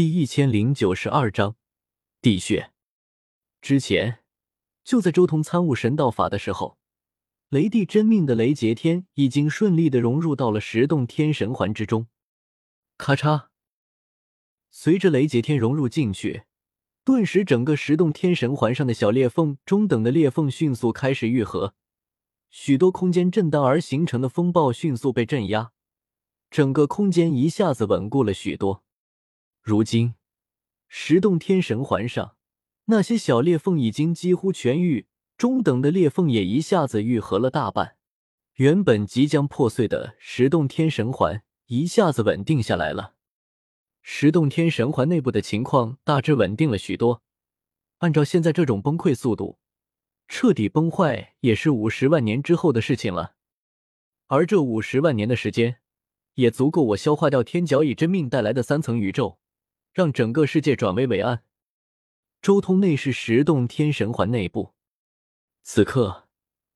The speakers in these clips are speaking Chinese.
第一千零九十二章地穴。之前，就在周通参悟神道法的时候，雷帝真命的雷劫天已经顺利的融入到了十洞天神环之中。咔嚓，随着雷劫天融入进去，顿时整个十洞天神环上的小裂缝、中等的裂缝迅速开始愈合，许多空间震荡而形成的风暴迅速被镇压，整个空间一下子稳固了许多。如今，十洞天神环上那些小裂缝已经几乎痊愈，中等的裂缝也一下子愈合了大半。原本即将破碎的十洞天神环一下子稳定下来了。十洞天神环内部的情况大致稳定了许多。按照现在这种崩溃速度，彻底崩坏也是五十万年之后的事情了。而这五十万年的时间，也足够我消化掉天角以真命带来的三层宇宙。让整个世界转危为安。周通内是十洞天神环内部，此刻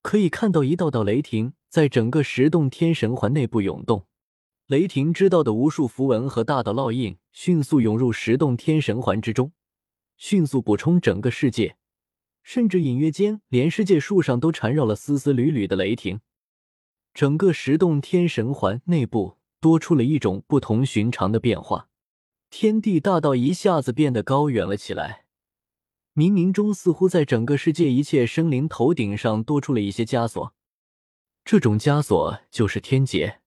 可以看到一道道雷霆在整个十洞天神环内部涌动。雷霆知道的无数符文和大道烙印迅速涌入十洞天神环之中，迅速补充整个世界，甚至隐约间连世界树上都缠绕了丝丝缕缕的雷霆。整个十洞天神环内部多出了一种不同寻常的变化。天地大道一下子变得高远了起来，冥冥中似乎在整个世界一切生灵头顶上多出了一些枷锁，这种枷锁就是天劫。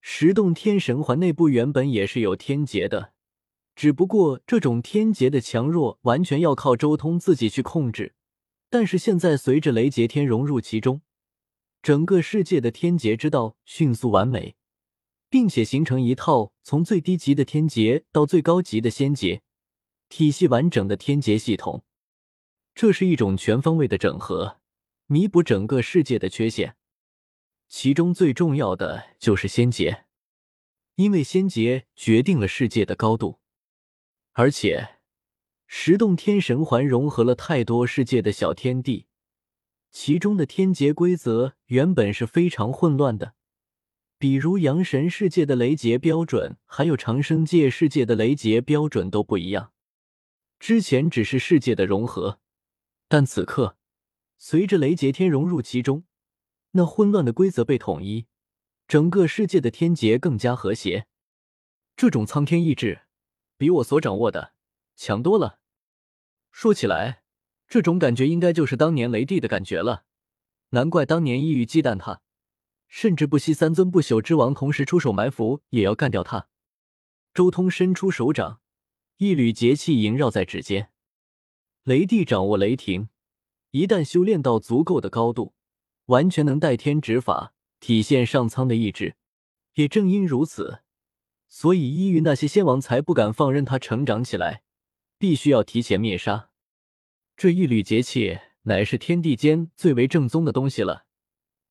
十洞天神环内部原本也是有天劫的，只不过这种天劫的强弱完全要靠周通自己去控制。但是现在随着雷劫天融入其中，整个世界的天劫之道迅速完美。并且形成一套从最低级的天劫到最高级的仙劫体系完整的天劫系统，这是一种全方位的整合，弥补整个世界的缺陷。其中最重要的就是仙劫，因为仙劫决定了世界的高度，而且十洞天神环融合了太多世界的小天地，其中的天劫规则原本是非常混乱的。比如阳神世界的雷劫标准，还有长生界世界的雷劫标准都不一样。之前只是世界的融合，但此刻随着雷劫天融入其中，那混乱的规则被统一，整个世界的天劫更加和谐。这种苍天意志，比我所掌握的强多了。说起来，这种感觉应该就是当年雷帝的感觉了，难怪当年一语忌惮他。甚至不惜三尊不朽之王同时出手埋伏，也要干掉他。周通伸出手掌，一缕劫气萦绕在指尖。雷帝掌握雷霆，一旦修炼到足够的高度，完全能代天执法，体现上苍的意志。也正因如此，所以依于那些仙王才不敢放任他成长起来，必须要提前灭杀。这一缕劫气，乃是天地间最为正宗的东西了。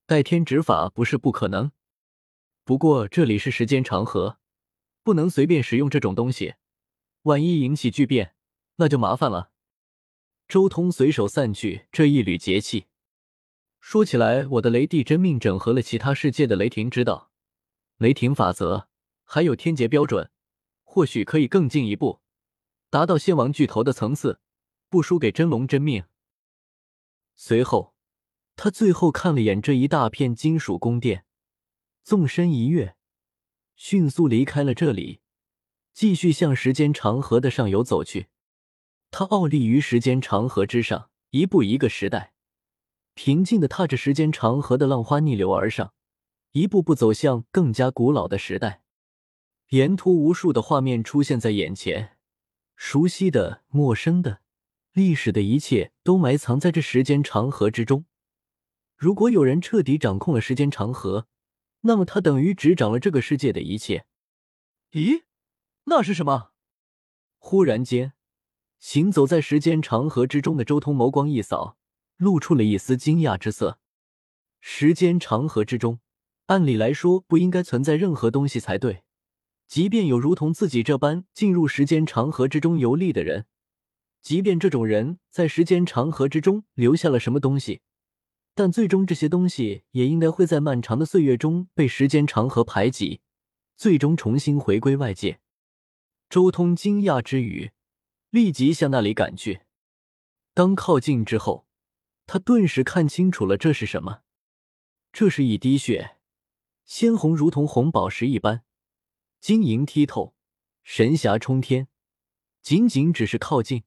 代天执法不是不可能，不过这里是时间长河，不能随便使用这种东西，万一引起巨变，那就麻烦了。周通随手散去这一缕劫气。说起来，我的雷帝真命整合了其他世界的雷霆之道、雷霆法则，还有天劫标准，或许可以更进一步，达到仙王巨头的层次，不输给真龙真命。随后。他最后看了眼这一大片金属宫殿，纵身一跃，迅速离开了这里，继续向时间长河的上游走去。他傲立于时间长河之上，一步一个时代，平静的踏着时间长河的浪花逆流而上，一步步走向更加古老的时代。沿途无数的画面出现在眼前，熟悉的、陌生的、历史的一切都埋藏在这时间长河之中。如果有人彻底掌控了时间长河，那么他等于执掌了这个世界的一切。咦，那是什么？忽然间，行走在时间长河之中的周通眸光一扫，露出了一丝惊讶之色。时间长河之中，按理来说不应该存在任何东西才对。即便有如同自己这般进入时间长河之中游历的人，即便这种人在时间长河之中留下了什么东西。但最终，这些东西也应该会在漫长的岁月中被时间长河排挤，最终重新回归外界。周通惊讶之余，立即向那里赶去。当靠近之后，他顿时看清楚了这是什么。这是一滴血，鲜红如同红宝石一般，晶莹剔透，神霞冲天。仅仅只是靠近，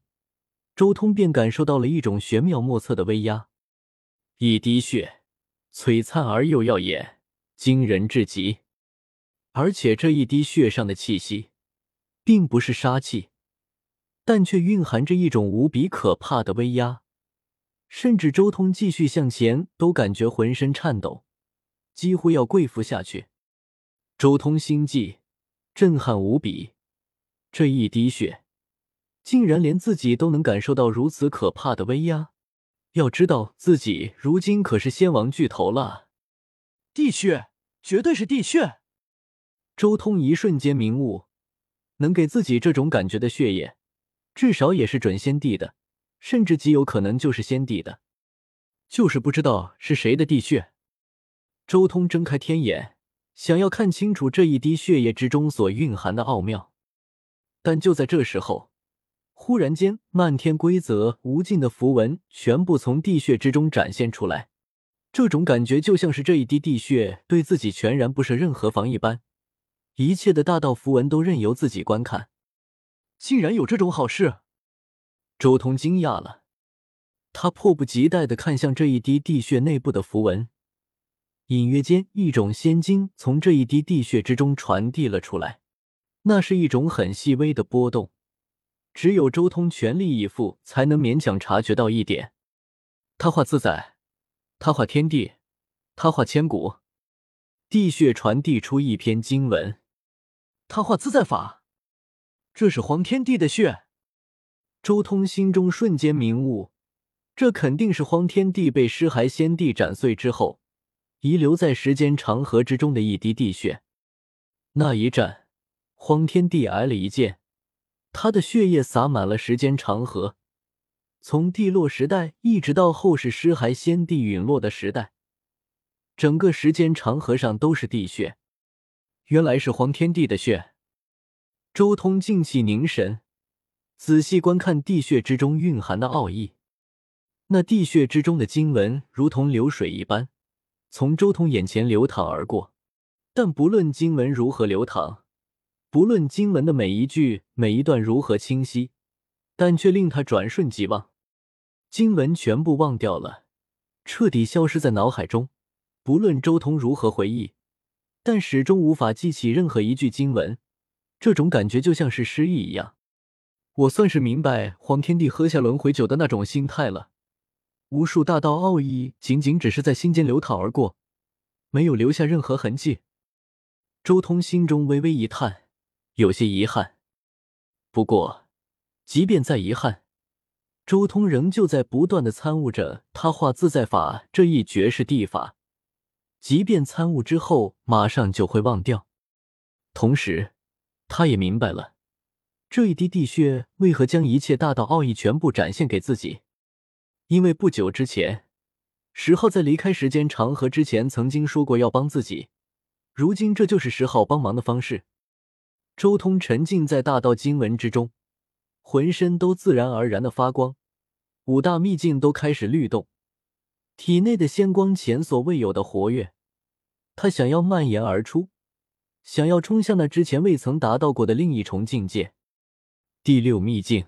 周通便感受到了一种玄妙莫测的威压。一滴血，璀璨而又耀眼，惊人至极。而且这一滴血上的气息，并不是杀气，但却蕴含着一种无比可怕的威压，甚至周通继续向前都感觉浑身颤抖，几乎要跪伏下去。周通心悸，震撼无比。这一滴血，竟然连自己都能感受到如此可怕的威压。要知道自己如今可是仙王巨头了，地血，绝对是地血。周通一瞬间明悟，能给自己这种感觉的血液，至少也是准仙帝的，甚至极有可能就是仙帝的，就是不知道是谁的地穴。周通睁开天眼，想要看清楚这一滴血液之中所蕴含的奥妙，但就在这时候，忽然间，漫天规则无尽的符文全部从地穴之中展现出来，这种感觉就像是这一滴地穴对自己全然不设任何防一般。一切的大道符文都任由自己观看，竟然有这种好事！周通惊讶了，他迫不及待的看向这一滴地穴内部的符文，隐约间一种仙精从这一滴地穴之中传递了出来，那是一种很细微的波动，只有周通全力以赴才能勉强察觉到一点。他化自在，他化天地，他化千古，地血传递出一篇经文。他化自在法，这是黄天帝的血。周通心中瞬间明悟，这肯定是荒天帝被尸骸先帝斩碎之后，遗留在时间长河之中的一滴地血。那一战，荒天帝挨了一剑，他的血液洒满了时间长河，从地落时代一直到后世尸骸先帝陨落的时代，整个时间长河上都是地血。原来是黄天帝的血。周通静气凝神，仔细观看地血之中蕴含的奥义。那地血之中的经文如同流水一般，从周通眼前流淌而过。但不论经文如何流淌，不论经文的每一句每一段如何清晰，但却令他转瞬即忘，经文全部忘掉了，彻底消失在脑海中。不论周通如何回忆。但始终无法记起任何一句经文，这种感觉就像是失忆一样。我算是明白黄天帝喝下轮回酒的那种心态了。无数大道奥义仅仅只是在心间流淌而过，没有留下任何痕迹。周通心中微微一叹，有些遗憾。不过，即便再遗憾，周通仍旧在不断的参悟着他化自在法这一绝世地法。即便参悟之后，马上就会忘掉。同时，他也明白了这一滴地血为何将一切大道奥义全部展现给自己。因为不久之前，石浩在离开时间长河之前曾经说过要帮自己，如今这就是石浩帮忙的方式。周通沉浸在大道经文之中，浑身都自然而然的发光，五大秘境都开始律动，体内的仙光前所未有的活跃。他想要蔓延而出，想要冲向那之前未曾达到过的另一重境界。第六秘境。